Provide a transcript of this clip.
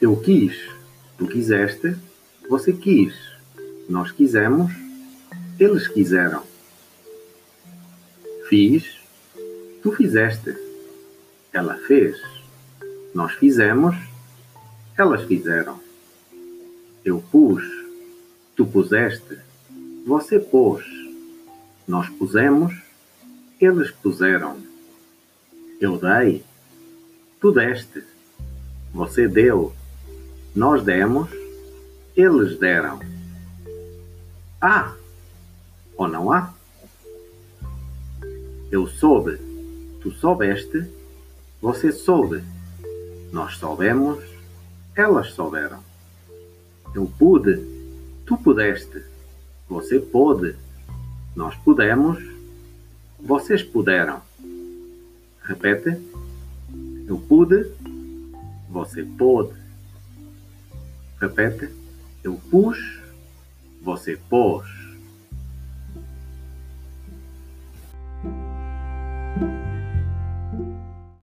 Eu quis, tu quiseste, você quis, nós quisemos, eles quiseram. Fiz, tu fizeste, ela fez, nós fizemos, elas fizeram. Eu pus, tu puseste, você pôs, nós pusemos, eles puseram. Eu dei, tu deste, você deu, nós demos, eles deram. Há ou não há? Eu soube, tu soubeste, você soube, nós soubemos, elas souberam. Eu pude, tu pudeste, você pôde, nós pudemos, vocês puderam. Repete. Eu pude, você pôde. Repete. Eu pus, você pôs.